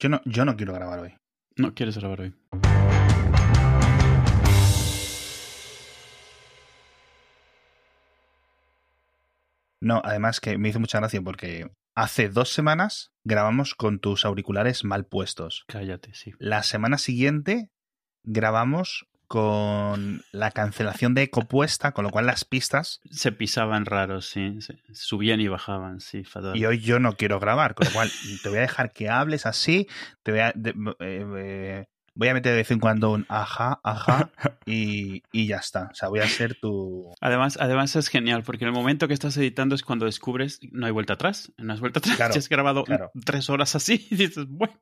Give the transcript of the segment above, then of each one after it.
Yo no, yo no quiero grabar hoy. No quieres grabar hoy. No, además que me hizo mucha gracia porque hace dos semanas grabamos con tus auriculares mal puestos. Cállate, sí. La semana siguiente grabamos con la cancelación de eco puesta, con lo cual las pistas. Se pisaban raros, sí. subían y bajaban, sí, fatal. Y hoy yo no quiero grabar, con lo cual te voy a dejar que hables así, te voy a, de- eh, eh, voy a meter de vez en cuando un ajá, ajá, y, y ya está. O sea, voy a ser tu... Además, además es genial, porque en el momento que estás editando es cuando descubres no hay vuelta atrás. No hay vuelta atrás. Claro, Ya has grabado claro. tres horas así y dices, bueno,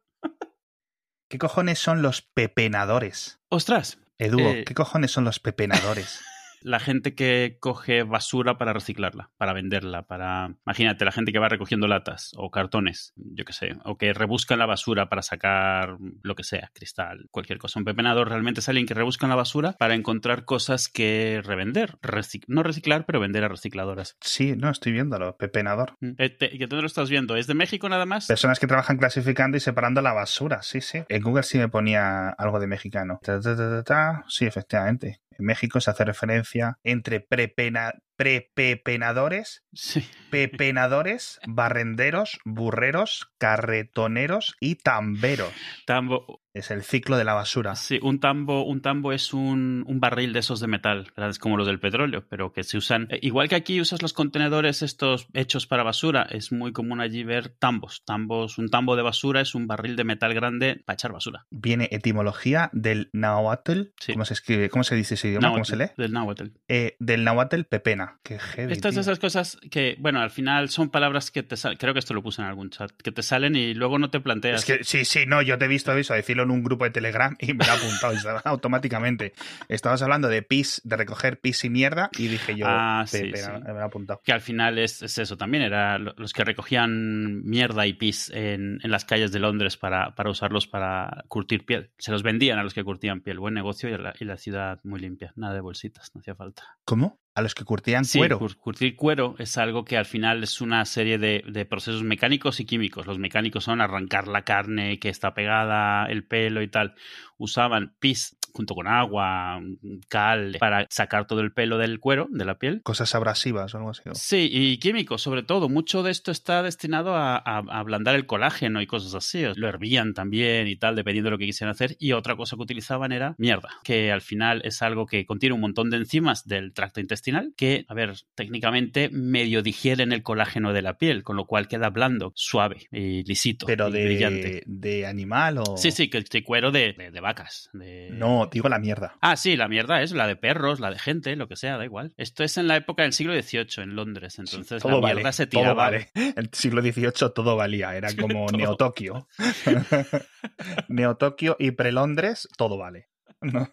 ¿Qué cojones son los pepenadores? ostras. Edu, Eh, ¿qué cojones son los pepenadores? La gente que coge basura para reciclarla, para venderla, para... Imagínate, la gente que va recogiendo latas o cartones, yo qué sé, o que rebusca la basura para sacar lo que sea, cristal, cualquier cosa. Un pepenador realmente es alguien que rebusca en la basura para encontrar cosas que revender. Recic- no reciclar, pero vender a recicladoras. Sí, no, estoy viéndolo, pepenador. Eh, te- ¿Y dónde lo estás viendo? ¿Es de México nada más? Personas que trabajan clasificando y separando la basura, sí, sí. En Google sí me ponía algo de mexicano. Ta, ta, ta, ta, ta. Sí, efectivamente. En México se hace referencia entre prepena, prepepenadores, Sí. pepenadores, barrenderos, burreros, carretoneros y tamberos. Tambo, Es el ciclo de la basura. Sí, un tambo, un tambo es un, un barril de esos de metal, grandes como los del petróleo, pero que se usan. eh, igual que aquí usas los contenedores estos hechos para basura, es muy común allí ver tambos. Tambos, un tambo de basura es un barril de metal grande para echar basura. Viene etimología del náhuatl. Sí. ¿Cómo se escribe? ¿Cómo se dice ese idioma? ¿Cómo se lee? Del náhuatl. Eh, del náhuatl pepena. Qué heavy. Estas tío. esas cosas que, bueno, al final son palabras que te salen, creo que esto lo puse en algún chat, que te salen y luego no te planteas. Es que sí, sí, no, yo te he visto eso, decirlo en un grupo de Telegram y me lo he apuntado automáticamente. Estabas hablando de pis, de recoger pis y mierda y dije yo, Ah, sí, Pepe, sí. me lo he apuntado. que al final es, es eso también, era lo- los que recogían mierda y pis en, en las calles de Londres para, para usarlos para curtir piel. Se los vendían a los que curtían piel. Buen negocio y la, y la ciudad muy limpia. Nada de bolsitas, no hacía falta. ¿Cómo? A los que curtían Sí, cuero. cur- curtir cuero es algo que al final es una serie de, de procesos mecánicos y químicos. Los mecánicos son arrancar la carne que está pegada, el pelo y tal. Usaban pis junto con agua, cal, para sacar todo el pelo del cuero, de la piel. Cosas abrasivas o algo así. Sí, y químicos, sobre todo. Mucho de esto está destinado a, a- a ablandar el colágeno y cosas así. Lo hervían también y tal, dependiendo de lo que quisieran hacer. Y otra cosa que utilizaban era mierda, que al final es algo que contiene un montón de enzimas del tracto intestinal que, a ver, técnicamente medio digieren el colágeno de la piel, con lo cual queda blando, suave y lisito. Pero y brillante. de, de animal o... Sí, sí, que que cuero de, de- de vacas. de- No, digo la mierda. Ah, sí, la mierda es la de perros, la de gente, lo que sea, da igual. Esto es en la época del siglo XVIII en Londres, entonces todo la mierda vale, se todo tiraba. vale. El siglo XVIII todo valía, era como Todo. Neo-Tokio. Neo-Tokio y pre-Londres, todo vale. No.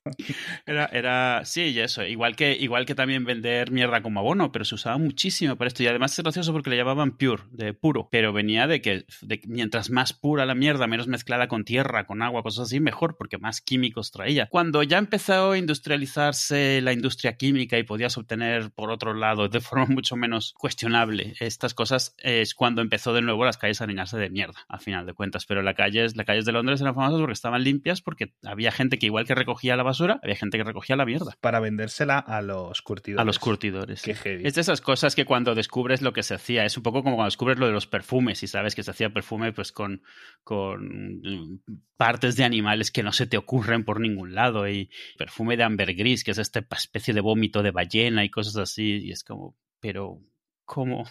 Era, era, sí, y eso. Igual que, igual que también vender mierda como abono, pero se usaba muchísimo para esto. Y además es gracioso porque le llamaban pure, de puro. Pero venía de que de que mientras más pura la mierda, menos mezclada con tierra, con agua, cosas así, mejor, porque más químicos traía. Cuando ya empezó a industrializarse la industria química y podías obtener, por otro lado, de forma mucho menos cuestionable estas cosas, es cuando empezó de nuevo las calles a llenarse de mierda, a final de cuentas. Pero las calles, las calles de Londres eran famosas porque estaban limpias, porque había gente que igual que recogía la basura, había gente que recogía la mierda. Para vendérsela a los curtidores. A los curtidores. Qué sí. heavy. Es de esas cosas que cuando descubres lo que se hacía, es un poco como cuando descubres lo de los perfumes y sabes que se hacía perfume pues con, con mm, partes de animales que no se te ocurren por ningún lado y perfume de ambergris, que es esta especie de vómito de ballena y cosas así y es como, pero ¿cómo?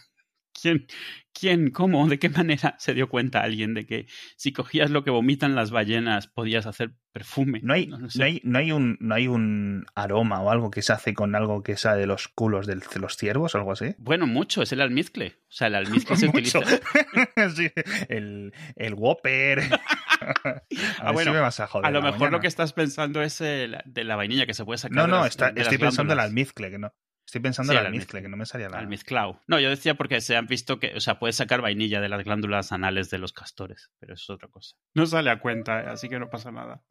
¿Quién, ¿Quién, cómo, de qué manera se dio cuenta alguien de que si cogías lo que vomitan las ballenas podías hacer perfume? No hay, No, no no, sé. hay, no, hay un, no hay un aroma o algo que se hace con algo que sale de los culos de los ciervos o algo así. Bueno, mucho, es el almizcle. O sea, el almizcle se Mucho. utiliza. Sí, el, el Whopper. A si bueno, me vas a joder. A lo mejor mañana. lo que estás pensando es la- de la vainilla que se puede sacar. No, de no, las- está- de las estoy pensando en el almizcle, que no. Estoy pensando Sí, en el el almizcle, que no me salía la. Almizclau. No, yo decía porque se han visto que, o sea, puedes sacar vainilla de las glándulas anales de los castores, pero eso es otra cosa. No sale a cuenta, eh, así que no pasa nada.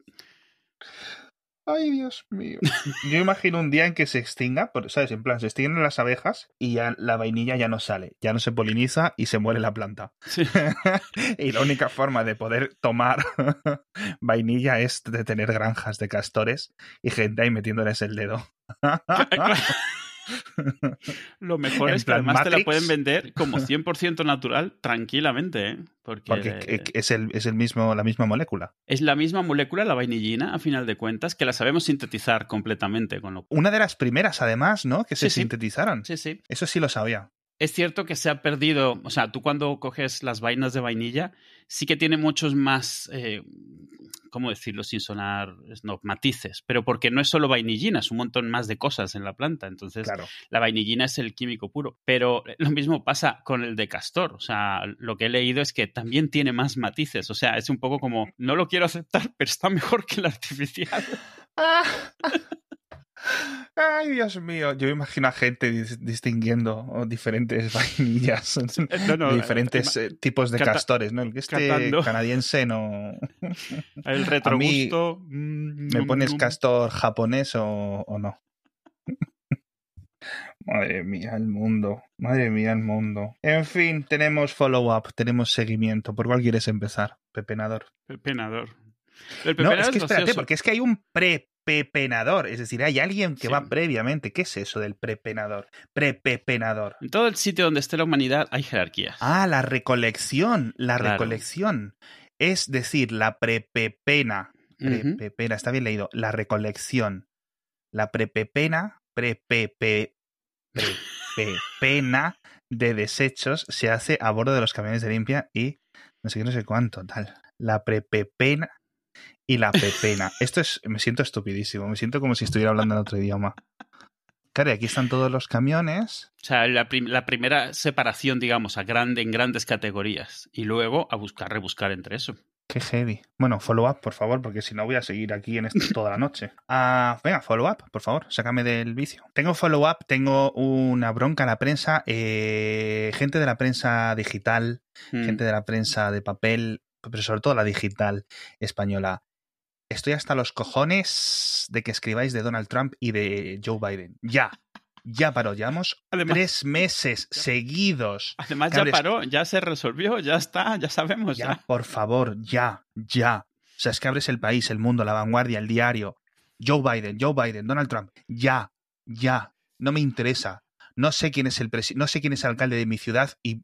Ay, Dios mío. Yo imagino un día en que se extinga, ¿sabes? En plan, se extinguen las abejas y ya la vainilla ya no sale, ya no se poliniza y se muere la planta. Sí. y la única forma de poder tomar vainilla es de tener granjas de castores y gente ahí metiéndoles el dedo. Lo mejor En es que además te la pueden vender como 100% natural tranquilamente, ¿eh? Porque, Porque es, el, es el mismo, la misma molécula. es la misma molécula, la vainillina, a final de cuentas, que la sabemos sintetizar completamente. Con lo... Una de las primeras, además, ¿no? Que se Sí, sí. sintetizaron. Sí, sí. Eso sí lo sabía. Es cierto que se ha perdido, o sea, tú cuando coges las vainas de vainilla, sí que tiene muchos más, eh, ¿cómo decirlo sin sonar snob? Matices, pero porque no es solo vainillina, es un montón más de cosas en la planta. Entonces, Claro. la vainillina es el químico puro. Pero lo mismo pasa con el de castor. O sea, lo que he leído es que también tiene más matices. O sea, es un poco como, no lo quiero aceptar, pero está mejor que el artificial. Ay, Dios mío. Yo imagino a gente dis- distinguiendo diferentes vainillas, No, no, diferentes eh, tipos de castores, ¿no? El que este catando. canadiense no. El retrogusto. mm, ¿Me pones castor japonés o, o no? Madre mía, el mundo. Madre mía, el mundo. En fin, tenemos follow-up, tenemos seguimiento. ¿Por cuál quieres empezar, pepenador? Pepenador. El No, pepenador es que espérate, porque es que hay un pre-pepenador. Es decir, hay alguien que Sí. va previamente. ¿Qué es eso del prepenador? Pre-pepenador. En todo el sitio donde esté la humanidad hay jerarquías. Ah, la recolección. La Claro. recolección. Es decir, la prepepena. Prepepena, está bien leído. La recolección. La prepepena, prepepe, prepepena de desechos se hace a bordo de los camiones de limpia y no sé qué, no sé cuánto, tal. La prepepena y la pepena. Esto es, me siento estupidísimo, me siento como si estuviera hablando en otro idioma. Claro, y aquí están todos los camiones. O sea, la, prim- la primera separación, digamos, a grande, en grandes categorías. Y luego a buscar, rebuscar entre eso. Qué heavy. Bueno, follow up, por favor, porque si no voy a seguir aquí en esto toda la noche. Ah, venga, follow up, por favor, sácame del vicio. Tengo follow up, tengo una bronca a la prensa, eh, gente de la prensa digital, Mm. gente de la prensa de papel, pero sobre todo la digital española. Estoy hasta los cojones de que escribáis de Donald Trump y de Joe Biden. Ya, ya paró. Llevamos Además, tres meses seguidos. además ya Cabres. paró, ya se resolvió, ya está, ya sabemos. Ya, Ya. por favor, ya, ya. O sea, es que abres el país, el mundo, la vanguardia, el diario. Joe Biden, Joe Biden, Donald Trump. Ya, ya. No me interesa. No sé quién es el presi- no sé quién es el alcalde de mi ciudad y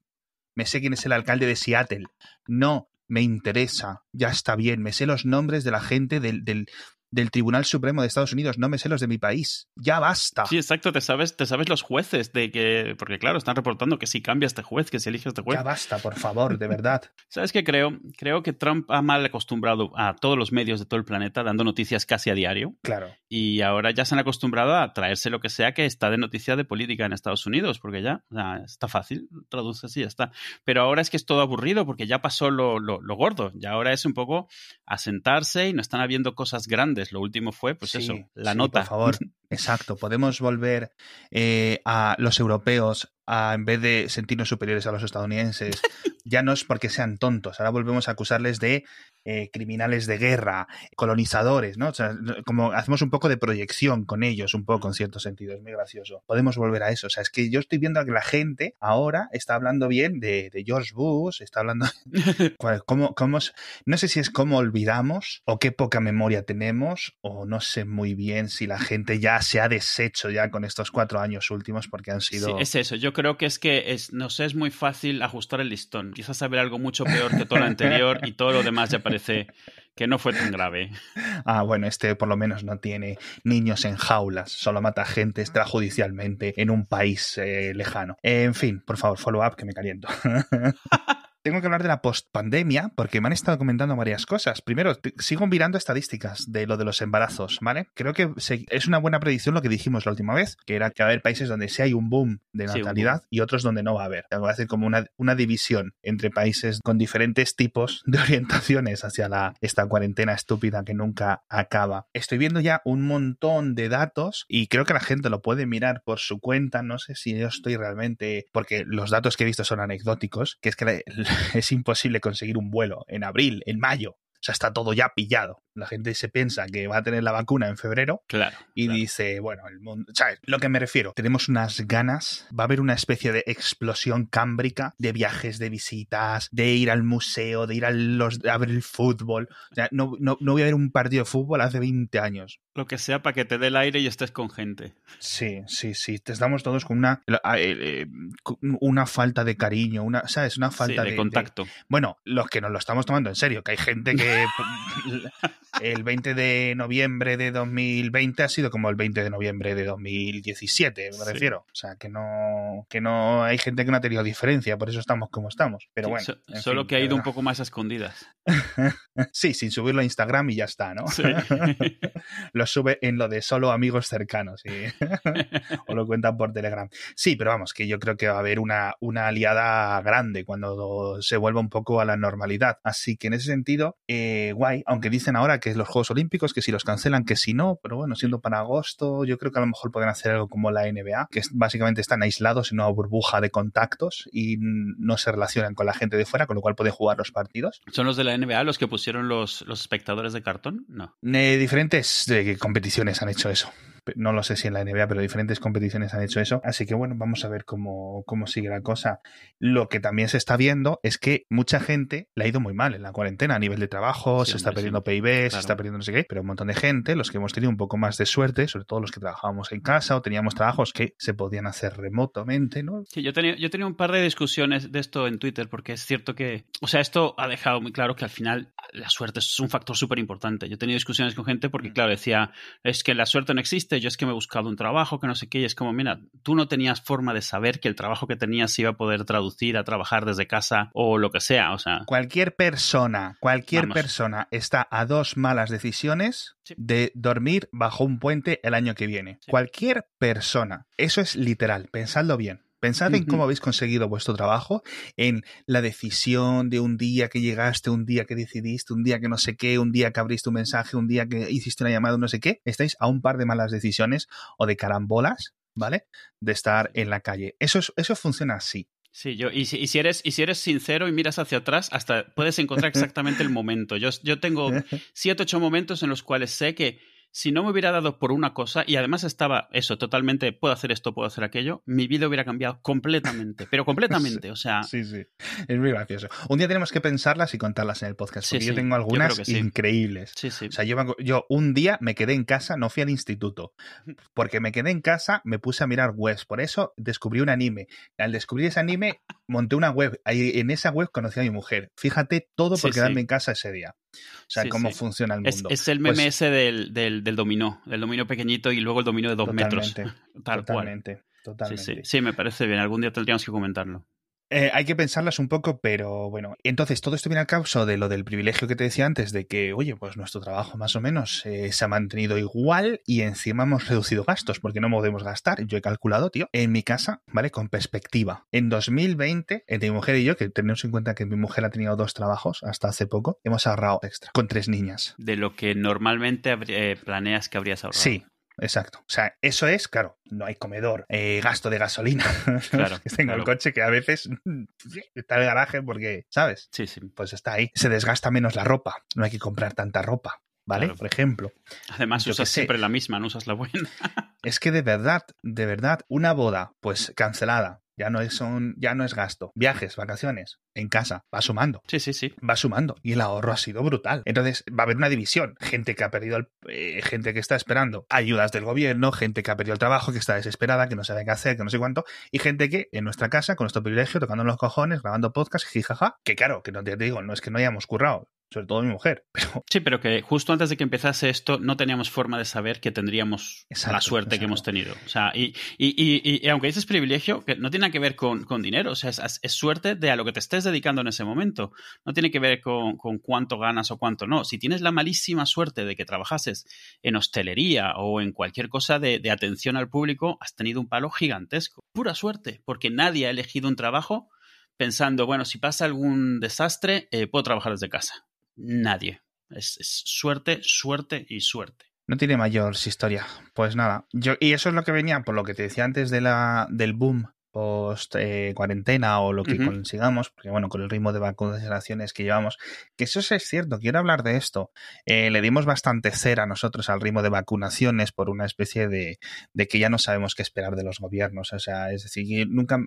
me sé quién es el alcalde de Seattle. No me interesa. Ya está bien. Me sé los nombres de la gente del, del, del Tribunal Supremo de Estados Unidos. No me sé los de mi país. Ya basta. Sí, exacto, te sabes, te sabes los jueces de que. Porque claro, están reportando que si cambia este juez, que si elige este juez. Ya basta, por favor, de verdad. ¿Sabes qué creo? Creo que Trump ha mal acostumbrado a todos los medios de todo el planeta dando noticias casi a diario. Claro. Y ahora ya se han acostumbrado a traerse lo que sea que está de noticia de política en Estados Unidos, porque ya o sea, está fácil, traduce así, ya está. Pero ahora es que es todo aburrido porque ya pasó lo, lo, lo gordo. Y ahora es un poco asentarse y no están habiendo cosas grandes. Lo último fue, pues Sí, eso, la sí, nota. Por favor, exacto. Podemos volver eh, a los europeos a, en vez de sentirnos superiores a los estadounidenses. ya no es porque sean tontos. Ahora volvemos a acusarles de eh, criminales de guerra, colonizadores, ¿no? O sea, como hacemos un poco de proyección con ellos, un poco en cierto sentido. Es muy gracioso. Podemos volver a eso. O sea, es que yo estoy viendo que la gente ahora está hablando bien de, de George Bush, está hablando. ¿Cuál- ¿Cómo, cómo? No sé si es cómo olvidamos o qué poca memoria tenemos o no sé muy bien si la gente ya se ha deshecho ya con estos cuatro años últimos porque han Sí, sido... es eso. Yo creo que es que es, nos es muy fácil ajustar el listón. Quizás saber algo mucho peor que todo lo anterior y todo lo demás ya parece que no fue tan grave. Ah, bueno, este por lo menos no tiene niños en jaulas, solo mata gente extrajudicialmente en un país eh, lejano. En fin, por favor, follow up que me caliento. Tengo que hablar de la postpandemia porque me han estado comentando varias cosas. Primero, sigo mirando estadísticas de lo de los embarazos, ¿vale? Creo que se- es una buena predicción lo que dijimos la última vez, que era que va a haber países donde sí hay un boom de Sí, natalidad y otros donde no va a haber. Va a hacer como una, una división entre países con diferentes tipos de orientaciones hacia la, esta cuarentena estúpida que nunca acaba. Estoy viendo ya un montón de datos y creo que la gente lo puede mirar por su cuenta. No sé si yo estoy realmente, porque los datos que he visto son anecdóticos, que es que la- es imposible conseguir un vuelo en abril, en mayo. O sea, está todo ya pillado. La gente se piensa que va a tener la vacuna en febrero Claro. y claro. dice, bueno, el mundo, ¿sabes? Lo que me refiero, tenemos unas ganas, va a haber una especie de explosión cámbrica de viajes, de visitas, de ir al museo, de ir a, los, a ver el fútbol. O sea, no, no, no voy a ver un partido de fútbol hace 20 años. Lo que sea para que te dé el aire y estés con gente. Sí, sí, sí. Te estamos todos con una, eh, eh, una falta de cariño, una, ¿sabes? Una falta Sí, de, contacto. Bueno, los que nos lo estamos tomando en serio, que hay gente que el 20 de noviembre de 2020 ha sido como el 20 de noviembre de 2017, me Sí. refiero. O sea, que no, que no hay gente que no ha tenido diferencia, por eso estamos como estamos. Pero Sí, bueno. so- en solo fin, que ha ido un poco más a escondidas. Sí, sin subirlo a Instagram y ya está, ¿no? Sí. lo sube en lo de solo amigos cercanos y- o lo cuentan por Telegram. Sí, pero vamos, que yo creo que va a haber una, una aliada grande cuando se vuelva un poco a la normalidad. Así que en ese sentido, eh, guay, aunque dicen ahora que es los Juegos Olímpicos, que si los cancelan, que si no, pero bueno, siendo para agosto, yo creo que a lo mejor pueden hacer algo como la NBA, que básicamente están aislados en una burbuja de contactos y no se relacionan con la gente de fuera, con lo cual pueden jugar los partidos. ¿Son los de la NBA los que pusieron los, los espectadores de cartón? No. Eh, diferentes eh, competiciones han hecho eso. No lo sé si en la NBA, pero diferentes competiciones han hecho eso. Así que bueno, vamos a ver cómo, cómo sigue la cosa. Lo que también se está viendo es que mucha gente le ha ido muy mal en la cuarentena a nivel de trabajo, Sí, se está perdiendo sí. PIB, se está perdiendo no sé qué, pero un montón de gente, los que hemos tenido un poco más de suerte, sobre todo los que trabajábamos en casa o teníamos trabajos que se podían hacer remotamente, ¿no? Sí, yo tenía, yo tenía un par de discusiones de esto en Twitter, porque es cierto que, o sea, esto ha dejado muy claro que al final la suerte es un factor súper importante. Yo he tenido discusiones con gente porque, claro, decía, es que la suerte no existe, yo es que me he buscado un trabajo, que no sé qué, y es como, mira, tú no tenías forma de saber que el trabajo que tenías se iba a poder traducir a trabajar desde casa o lo que sea, o sea, Cualquier persona, cualquier Vamos. persona está a dos malas decisiones Sí. de dormir bajo un puente el año que viene. Sí. Cualquier persona. Eso es literal. Pensadlo bien. Pensad en cómo habéis conseguido vuestro trabajo, en la decisión de un día que llegaste, un día que decidiste, un día que no sé qué, un día que abriste un mensaje, un día que hiciste una llamada, no sé qué. Estáis a un par de malas decisiones o de carambolas, ¿vale? De estar en la calle. Eso, es- eso funciona así. Sí, yo, y si, y si eres, y si eres sincero y miras hacia atrás, hasta puedes encontrar exactamente el momento. Yo, yo tengo siete, ocho momentos en los cuales sé que si no me hubiera dado por una cosa, y además estaba eso, totalmente, puedo hacer esto, puedo hacer aquello, mi vida hubiera cambiado completamente, pero completamente, o sea, Sí, sí. Es muy gracioso. Un día tenemos que pensarlas y contarlas en el podcast, Sí, porque yo sí. tengo algunas sí. increíbles. sí, sí. O sea, yo, yo un día me quedé en casa, no fui al instituto, porque me quedé en casa, me puse a mirar webs, por eso descubrí un anime. Al descubrir ese anime, monté una web, en esa web conocí a mi mujer. Fíjate todo por quedarme en casa ese día. O sea, Sí, cómo sí. funciona el mundo. es el meme Pues- ese del, del, del dominó, del dominó pequeñito y luego el dominó de dos metros. Totalmente, Tal cual. totalmente, Sí, totalmente. sí, sí, me parece bien. Algún día tendríamos que comentarlo. Eh, hay que pensarlas un poco, pero bueno. Entonces, todo esto viene al causa de lo del privilegio que te decía antes, de que, oye, pues nuestro trabajo más o menos eh, se ha mantenido igual y encima hemos reducido gastos, porque no podemos gastar. Yo he calculado, tío, en mi casa, ¿vale? Con perspectiva. En 2020, entre mi mujer y yo, que tenemos en cuenta que mi mujer ha tenido dos trabajos hasta hace poco, hemos ahorrado extra, con tres niñas. De lo que normalmente eh, planeas que habrías ahorrado. Sí, Exacto. O sea, eso es, claro, no hay comedor, eh, gasto de gasolina. Claro, Tengo claro. el coche que a veces está en el garaje porque, ¿sabes? Sí, sí. Pues está ahí. Se desgasta menos la ropa. No hay que comprar tanta ropa. ¿Vale? Claro. Por ejemplo. Además, usas siempre la misma, no usas la buena. Es que de verdad, de verdad, una boda, pues cancelada. Ya no es, son, ya no es gasto. Viajes, vacaciones, en casa, va sumando. Sí, sí, sí. va sumando y el ahorro ha sido brutal. Entonces va a haber una división, gente que ha perdido, el- eh, gente que está esperando ayudas del gobierno, gente que ha perdido el trabajo, que está desesperada, que no sabe qué hacer, que no sé cuánto, y gente que en nuestra casa, con nuestro privilegio, tocando los cojones, grabando podcast, jijaja, que claro, que no te digo, no es que no hayamos currado, sobre todo mi mujer, pero Sí, pero que justo antes de que empezase esto no teníamos forma de saber que tendríamos Exacto, la suerte que hemos tenido. O sea, y, y, y- y aunque dices privilegio, que no tiene nada que ver con, con dinero, o sea, es, es suerte de a lo que te estés dedicando en ese momento. No tiene que ver con, con cuánto ganas o cuánto no. Si tienes la malísima suerte de que trabajases en hostelería o en cualquier cosa de, de atención al público, has tenido un palo gigantesco. Pura suerte, porque nadie ha elegido un trabajo pensando, bueno, si pasa algún desastre, eh, puedo trabajar desde casa. Nadie. Es, es suerte, suerte y suerte. no tiene mayor historia. Pues nada, yo, y eso es lo que venía, por lo que te decía antes de la, del boom post eh, cuarentena o lo que consigamos, porque bueno, con el ritmo de vacunaciones que llevamos, que eso es cierto, quiero hablar de esto. Eh, le dimos bastante cera nosotros al ritmo de vacunaciones por una especie de, de que ya no sabemos qué esperar de los gobiernos. O sea, es decir, nunca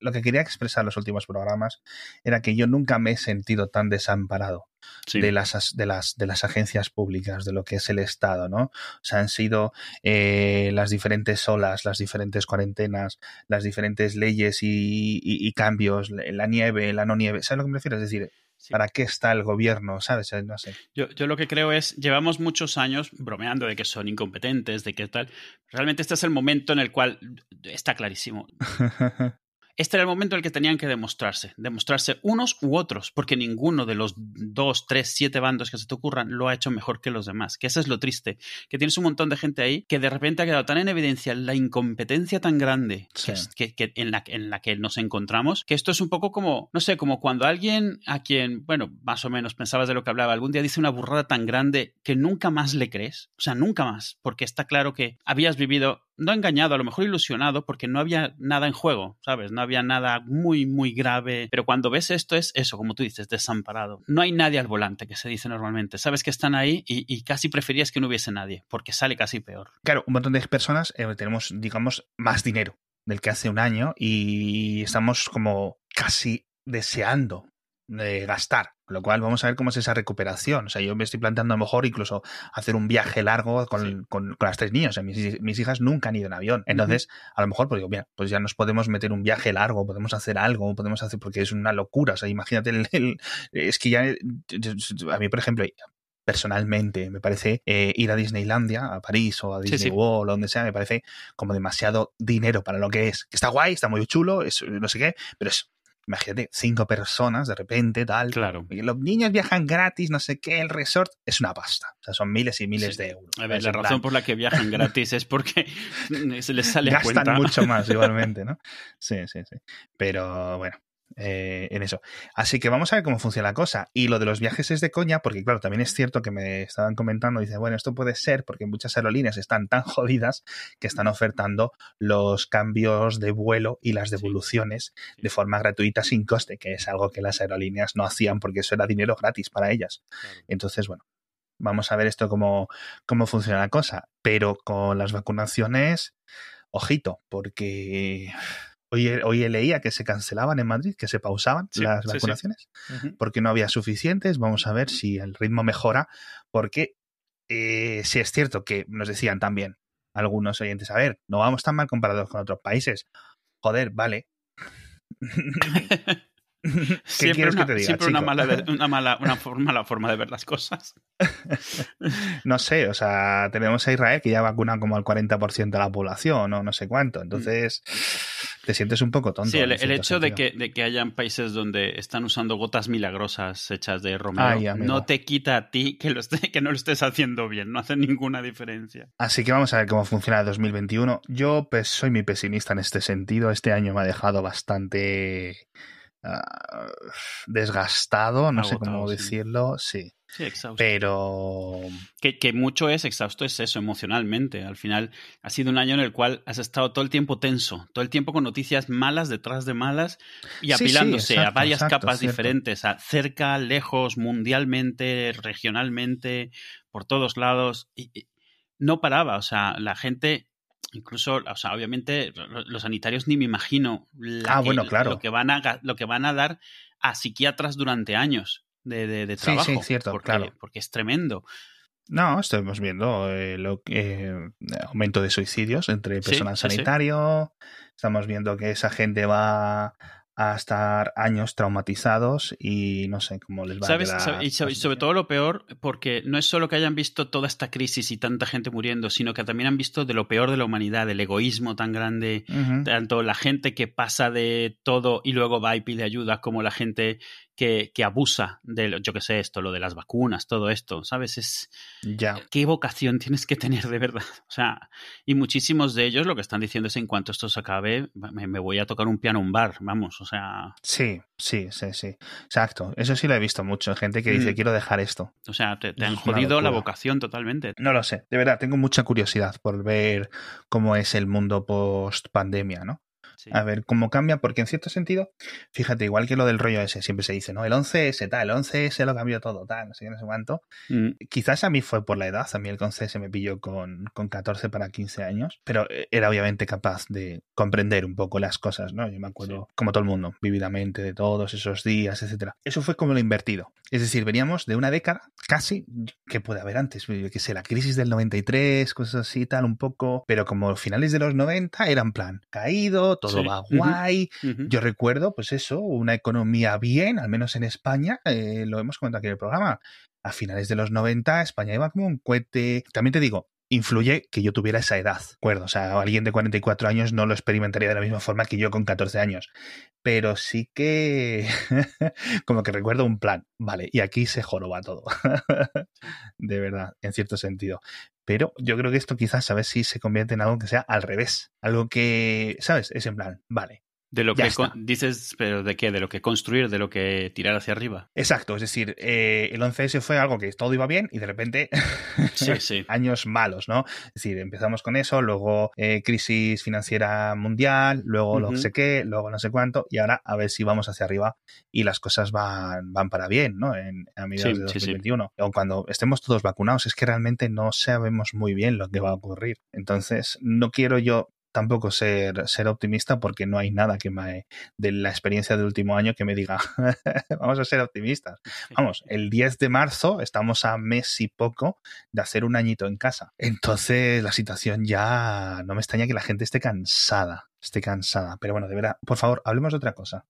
lo que quería expresar en los últimos programas era que yo nunca me he sentido tan desamparado de, las, de, las, de las agencias públicas, de lo que es el Estado, ¿no? O sea, han sido eh, las diferentes olas, las diferentes cuarentenas, las diferentes leyes y, cambios, la nieve, la no nieve. ¿Sabes lo que me refiero? Es decir, ¿Para qué está el gobierno? ¿Sabes? No sé. Yo, yo, lo que creo es, llevamos muchos años bromeando de que son incompetentes, de que tal. Realmente este es el momento en el cual está clarísimo. este era el momento en el que tenían que demostrarse, demostrarse unos u otros, porque ninguno de los dos, tres, siete bandos que se te ocurran lo ha hecho mejor que los demás, que eso es lo triste, que tienes un montón de gente ahí que de repente ha quedado tan en evidencia la incompetencia tan grande que, en, la, en la que nos encontramos, que esto es un poco como, no sé, como cuando alguien a quien, bueno, más o menos pensabas de lo que hablaba, algún día dice una burrada tan grande que nunca más le crees, o sea, nunca más, porque está claro que habías vivido no engañado, a lo mejor ilusionado, porque no había nada en juego, ¿sabes? No había nada muy, muy grave. Pero cuando ves esto es eso, como tú dices, desamparado. No hay nadie al volante, que se dice normalmente. Sabes que están ahí y, casi preferías que no hubiese nadie, porque sale casi peor. Claro, un montón de personas eh, tenemos, digamos, más dinero del que hace un año y estamos como casi deseando de gastar. Con lo cual vamos a ver cómo es esa recuperación. O sea, yo me estoy planteando a lo mejor incluso hacer un viaje largo con, con, las tres niños. O sea, mis, hijas nunca han ido en avión. Entonces, a lo mejor, pues digo, pues ya nos podemos meter un viaje largo, podemos hacer algo, podemos hacer, porque es una locura. O sea, imagínate, el, es que ya, a mí, por ejemplo, personalmente, me parece eh, ir a Disneylandia, a París o a Disney World o donde sea, me parece como demasiado dinero para lo que es. Que está guay, está muy chulo, es no sé qué, pero es imagínate, cinco personas de repente, tal. Claro. Y los niños viajan gratis, no sé qué, el resort es una pasta. O sea, son miles y miles de euros. A ver, la razón por la que viajan gratis es porque se les sale Gastan cuenta. mucho más igualmente, ¿no? Sí, sí, sí. Pero bueno, eh, en eso. Así que vamos a ver cómo funciona la cosa. Y lo de los viajes es de coña, porque claro, también es cierto que me estaban comentando, dice, bueno, esto puede ser porque muchas aerolíneas están tan jodidas que están ofertando los cambios de vuelo y las devoluciones de forma gratuita sin coste, que es algo que las aerolíneas no hacían porque eso era dinero gratis para ellas. Entonces, bueno, vamos a ver esto cómo, cómo funciona la cosa. Pero con las vacunaciones, ojito, porque Hoy, leía que se cancelaban en Madrid, que se pausaban las vacunaciones, porque no había suficientes. Vamos a ver si el ritmo mejora, porque eh, si es cierto que nos decían también algunos oyentes, a ver, no vamos tan mal comparados con otros países. Joder, vale. ¿Qué siempre quieres una, que te diga? Siempre una mala, una, mala, una mala forma de ver las cosas. no sé, o sea, tenemos a Israel que ya vacuna como al 40% de la población o no sé cuánto. Entonces, te sientes un poco tonto. Sí, el, hecho de que, de que hayan países donde están usando gotas milagrosas hechas de romero no te quita a ti que, lo esté, que no lo estés haciendo bien. No hace ninguna diferencia. Así que vamos a ver cómo funciona el 2021. Yo pues, soy muy pesimista en este sentido. Este año me ha dejado bastante Ah, desgastado, no sé cómo decirlo, sí. Sí, exhausto. Pero. Que, mucho es exhausto, es eso, emocionalmente. Al final ha sido un año en el cual has estado todo el tiempo tenso, todo el tiempo con noticias malas detrás de malas y apilándose a varias capas diferentes, a cerca, lejos, mundialmente, regionalmente, por todos lados. y no paraba, o sea, la gente incluso, o sea, obviamente los sanitarios ni me imagino ah, bueno, claro. lo, que van a, lo que van a dar a psiquiatras durante años de, de, trabajo. Sí, sí, cierto, porque, claro. Porque es tremendo. No, estamos viendo eh, lo, eh, aumento de suicidios entre personal sanitario. Estamos viendo que esa gente va a estar años traumatizados y no sé cómo les va a quedar. Y sobre, todo lo peor, porque no es solo que hayan visto toda esta crisis y tanta gente muriendo, sino que también han visto de lo peor de la humanidad, el egoísmo tan grande, tanto la gente que pasa de todo y luego va y pide ayuda, como la gente que, que abusa de, yo qué sé, esto, lo de las vacunas, todo esto, ¿sabes? Es. Ya. ¿Qué vocación tienes que tener de verdad? O sea, y muchísimos de ellos lo que están diciendo es: en cuanto esto se acabe, me, voy a tocar un piano un bar, vamos, o sea. Sí, sí, sí, sí. Exacto. Eso sí lo he visto mucho. Gente que dice: mm. quiero dejar esto. O sea, te, han jodido la vocación totalmente. No lo sé. De verdad, tengo mucha curiosidad por ver cómo es el mundo post pandemia, ¿no? A ver cómo cambia, porque en cierto sentido, fíjate, igual que lo del rollo ese, siempre se dice, ¿no? El 11S, tal, el 11S lo cambió todo, tal, no sé qué, no sé cuánto. Mm. Quizás a mí fue por la edad, a mí el 11S me pilló con, con 14 para 15 años, pero eh, era obviamente capaz de comprender un poco las cosas, ¿no? Yo me acuerdo, como todo el mundo, vividamente de todos esos días, etcétera. Eso fue como lo invertido. Es decir, veníamos de una década casi que puede haber antes, que sé, la crisis del 93, cosas así, tal, un poco, pero como finales de los 90 eran plan caído, todo va guay. Yo recuerdo, pues eso, una economía bien, al menos en España, eh, lo hemos comentado aquí en el programa. A finales de los 90 España iba como un cohete. También te digo, influye que yo tuviera esa edad, acuerdo? O sea, alguien de 44 años no lo experimentaría de la misma forma que yo con 14 años. Pero sí que como que recuerdo un plan, vale, y aquí se joroba todo. de verdad, en cierto sentido. Pero yo creo que esto quizás, a ver si se convierte en algo que sea al revés. Algo que, ¿sabes? Es en plan, vale, de lo que dices, pero ¿de qué? ¿De lo que construir? ¿De lo que tirar hacia arriba? Exacto, es decir, eh, el 11S fue algo que todo iba bien y de repente años malos, ¿no? Es decir, empezamos con eso, luego eh, crisis financiera mundial, luego no sé qué, luego no sé cuánto, y ahora a ver si vamos hacia arriba y las cosas van, van para bien, ¿no? En, a mediados de 2021. O cuando estemos todos vacunados, es que realmente no sabemos muy bien lo que va a ocurrir. Entonces, no quiero yo tampoco ser, ser optimista porque no hay nada que me, de la experiencia del último año que me diga, vamos a ser optimistas. Vamos, el 10 de marzo estamos a mes y poco de hacer un añito en casa. Entonces la situación ya no me extraña que la gente esté cansada esté cansada. Pero bueno, de verdad, por favor, hablemos de otra cosa.